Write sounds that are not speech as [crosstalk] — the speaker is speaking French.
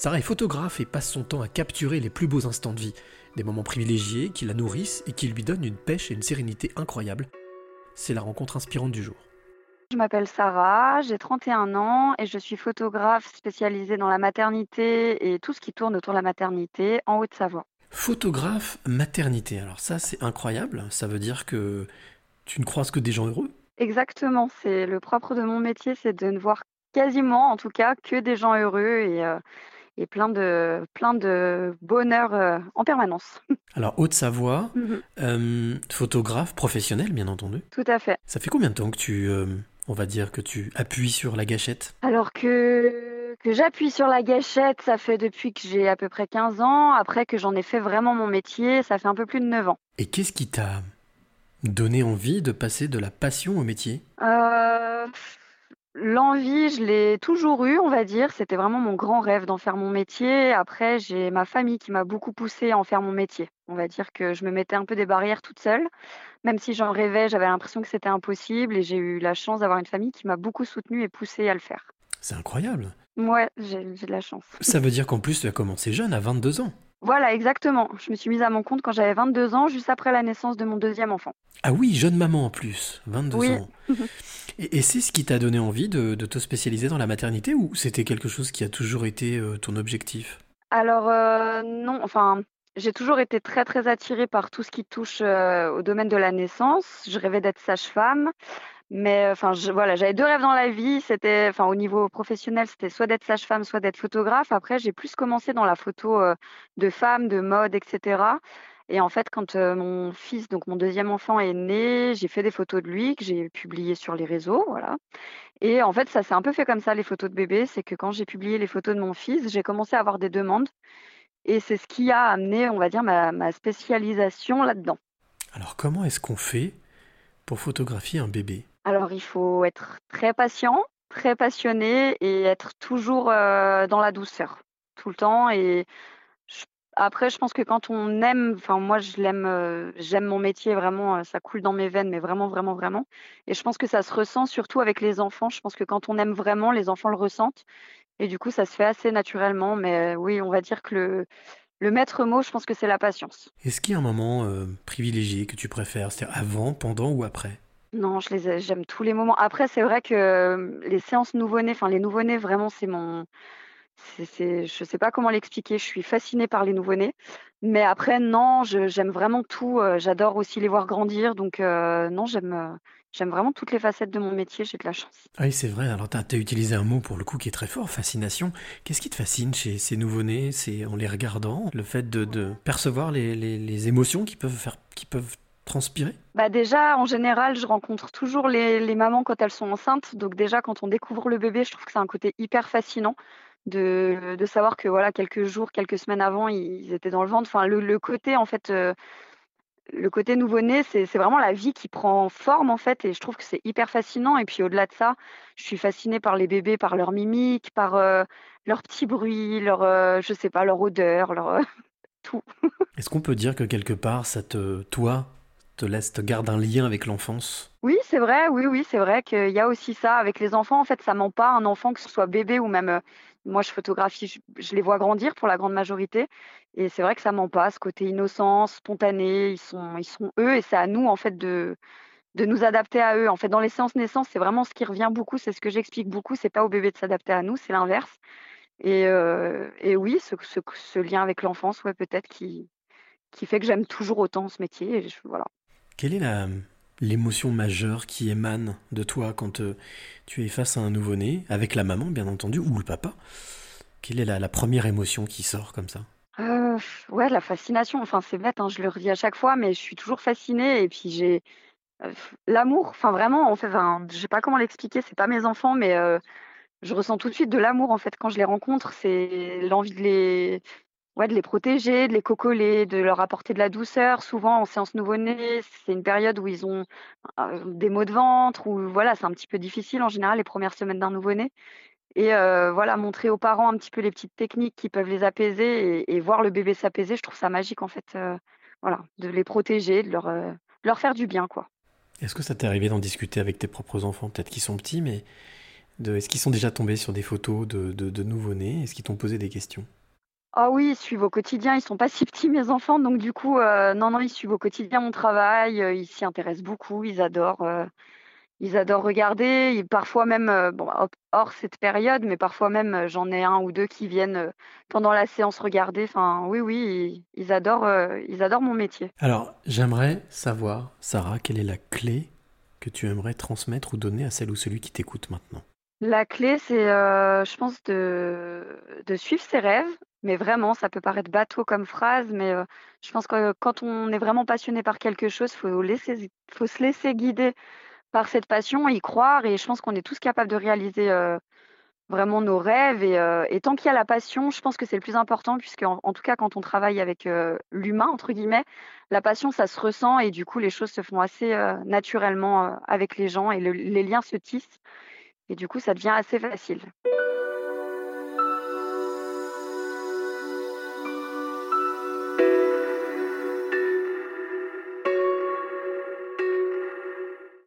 Sarah est photographe et passe son temps à capturer les plus beaux instants de vie, des moments privilégiés qui la nourrissent et qui lui donnent une pêche et une sérénité incroyables. C'est la rencontre inspirante du jour. Je m'appelle Sarah, j'ai 31 ans et je suis photographe spécialisée dans la maternité et tout ce qui tourne autour de la maternité en Haute-Savoie. Photographe maternité, alors ça c'est incroyable, ça veut dire que tu ne croises que des gens heureux Exactement, c'est le propre de mon métier, c'est de ne voir quasiment en tout cas que des gens heureux et, euh, et plein de, plein de bonheur euh, en permanence. [laughs] Alors Haute-Savoie, Mhm. euh, photographe professionnel bien entendu. Tout à fait. Ça fait combien de temps que tu, euh, on va dire que tu appuies sur la gâchette? Alors que, que j'appuie sur la gâchette, ça fait depuis que j'ai à peu près 15 ans. Après que j'en ai fait vraiment mon métier, ça fait un peu plus de 9 ans. Et qu'est-ce qui t'a donné envie de passer de la passion au métier? Euh, l'envie, je l'ai toujours eue, on va dire. C'était vraiment mon grand rêve d'en faire mon métier. Après, j'ai ma famille qui m'a beaucoup poussée à en faire mon métier. On va dire que je me mettais un peu des barrières toute seule. Même si j'en rêvais, j'avais l'impression que c'était impossible et j'ai eu la chance d'avoir une famille qui m'a beaucoup soutenue et poussée à le faire. C'est incroyable. Ouais, j'ai de la chance. Ça veut dire qu'en plus tu as commencé jeune, à 22 ans. Voilà, exactement. Je me suis mise à mon compte quand j'avais 22 ans, juste après la naissance de mon deuxième enfant. Ah oui, jeune maman en plus, 22 Oui. ans. [laughs] Et, c'est ce qui t'a donné envie de, te spécialiser dans la maternité ou c'était quelque chose qui a toujours été euh, ton objectif? Alors, euh, non, enfin, j'ai toujours été très, très attirée par tout ce qui touche euh, au domaine de la naissance. Je rêvais d'être sage-femme. Mais enfin, voilà, j'avais deux rêves dans la vie. C'était, enfin, au niveau professionnel, c'était soit d'être sage-femme, soit d'être photographe. Après, j'ai plus commencé dans la photo de femmes, de mode, etc. Et en fait, quand euh, mon fils, donc mon deuxième enfant, est né, j'ai fait des photos de lui que j'ai publiées sur les réseaux, voilà. Et en fait, ça s'est un peu fait comme ça, les photos de bébé. C'est que quand j'ai publié les photos de mon fils, j'ai commencé à avoir des demandes. Et c'est ce qui a amené, on va dire, ma, ma spécialisation là-dedans. Alors comment est-ce qu'on fait pour photographier un bébé? Alors, il faut être très patient, très passionné et être toujours euh, dans la douceur, tout le temps. Et après, je pense que quand on aime, enfin, moi, je l'aime, euh, j'aime mon métier vraiment, euh, ça coule dans mes veines, mais vraiment, vraiment, vraiment. Et je pense que ça se ressent surtout avec les enfants. Je pense que quand on aime vraiment, les enfants le ressentent. Et du coup, ça se fait assez naturellement. Mais euh, oui, on va dire que le, le maître mot, je pense que c'est la patience. Est-ce qu'il y a un moment privilégié que tu préfères C'est-à-dire avant, pendant ou après? Non, je les ai- j'aime tous les moments. Après, c'est vrai que les séances nouveau-nés, enfin les nouveau-nés, vraiment, c'est mon, je sais pas comment l'expliquer. Je suis fascinée par les nouveau-nés. Mais après, non, j'aime vraiment tout. euh, J'adore aussi les voir grandir. Donc, euh, non, j'aime, euh, j'aime vraiment toutes les facettes de mon métier. J'ai de la chance. Ah oui, c'est vrai. Alors, tu as, utilisé un mot pour le coup qui est très fort, fascination. Qu'est-ce qui te fascine chez ces nouveau-nés? C'est en les regardant, le fait de, de percevoir les, les- les émotions qui peuvent faire, qui peuvent transpirer? Bah déjà, en général, je rencontre toujours les, les mamans quand elles sont enceintes. Donc déjà, quand on découvre le bébé, je trouve que c'est un côté hyper fascinant de, de savoir que voilà, quelques jours, quelques semaines avant, ils étaient dans le ventre. Enfin, le, le côté, en fait, euh, le côté nouveau-né, c'est, vraiment la vie qui prend forme, en fait. Et je trouve que c'est hyper fascinant. Et puis au-delà de ça, je suis fascinée par les bébés, par leur mimique, par euh, leurs petits bruits, leur, euh, je sais pas, leur odeur, leur, euh, [laughs] tout. Est-ce qu'on peut dire que quelque part, ça te, toi, te laisse, te garde un lien avec l'enfance? Oui, c'est vrai, oui, oui, c'est vrai qu'il y a aussi ça avec les enfants. En fait, ça ment pas un enfant, que ce soit bébé ou même, euh, moi je photographie, je, les vois grandir pour la grande majorité. Et c'est vrai que ça ment pas, ce côté innocent, spontané, ils sont, ils sont eux et c'est à nous en fait de, de nous adapter à eux. En fait, dans les séances naissance, c'est vraiment ce qui revient beaucoup, c'est ce que j'explique beaucoup, c'est pas au bébé de s'adapter à nous, c'est l'inverse. Et, euh, et oui, ce, ce, lien avec l'enfance, ouais, peut-être qui, qui fait que j'aime toujours autant ce métier. Et voilà. Quelle est la, l'émotion majeure qui émane de toi quand euh, tu es face à un nouveau-né, avec la maman bien entendu, ou le papa Quelle est la, la première émotion qui sort comme ça? Euh, ouais, la fascination. Enfin, c'est bête, hein, je le redis à chaque fois, mais je suis toujours fascinée. Et puis j'ai euh, l'amour. Enfin, vraiment, en fait, enfin, je sais pas comment l'expliquer. C'est pas mes enfants, mais euh, je ressens tout de suite de l'amour en fait quand je les rencontre. C'est l'envie de les, ouais, de les protéger, de les cocoler, de leur apporter de la douceur. Souvent en séance nouveau-né, c'est une période où ils ont euh, des maux de ventre, ou voilà, c'est un petit peu difficile en général les premières semaines d'un nouveau-né. Et euh, voilà, montrer aux parents un petit peu les petites techniques qui peuvent les apaiser et, voir le bébé s'apaiser, je trouve ça magique en fait. euh, voilà, de les protéger, de leur, faire du bien, quoi. Est-ce que ça t'est arrivé d'en discuter avec tes propres enfants? Peut-être qu'ils sont petits, mais de... Est-ce qu'ils sont déjà tombés sur des photos de, nouveau-nés? Est-ce qu'ils t'ont posé des questions? Ah oui, ils suivent au quotidien. Ils sont pas si petits, mes enfants. Donc, du coup, non, non, ils suivent au quotidien mon travail. ils s'y intéressent beaucoup. Ils adorent. Ils adorent regarder, parfois même, euh, bon, hors cette période, mais parfois même, euh, j'en ai un ou deux qui viennent, euh, pendant la séance regarder. Enfin, oui, oui, ils adorent, ils adorent mon métier. Alors, j'aimerais savoir, Sarah, quelle est la clé que tu aimerais transmettre ou donner à celle ou celui qui t'écoute maintenant? La clé, c'est, je pense de de suivre ses rêves, mais vraiment, ça peut paraître bateau comme phrase, mais, je pense que quand on est vraiment passionné par quelque chose, faut laisser faut se laisser guider par cette passion, y croire et je pense qu'on est tous capables de réaliser, vraiment nos rêves et tant qu'il y a la passion, je pense que c'est le plus important puisque en tout cas quand on travaille avec, «l'humain» entre guillemets, la passion ça se ressent et du coup les choses se font assez, naturellement, avec les gens et les liens se tissent et du coup ça devient assez facile.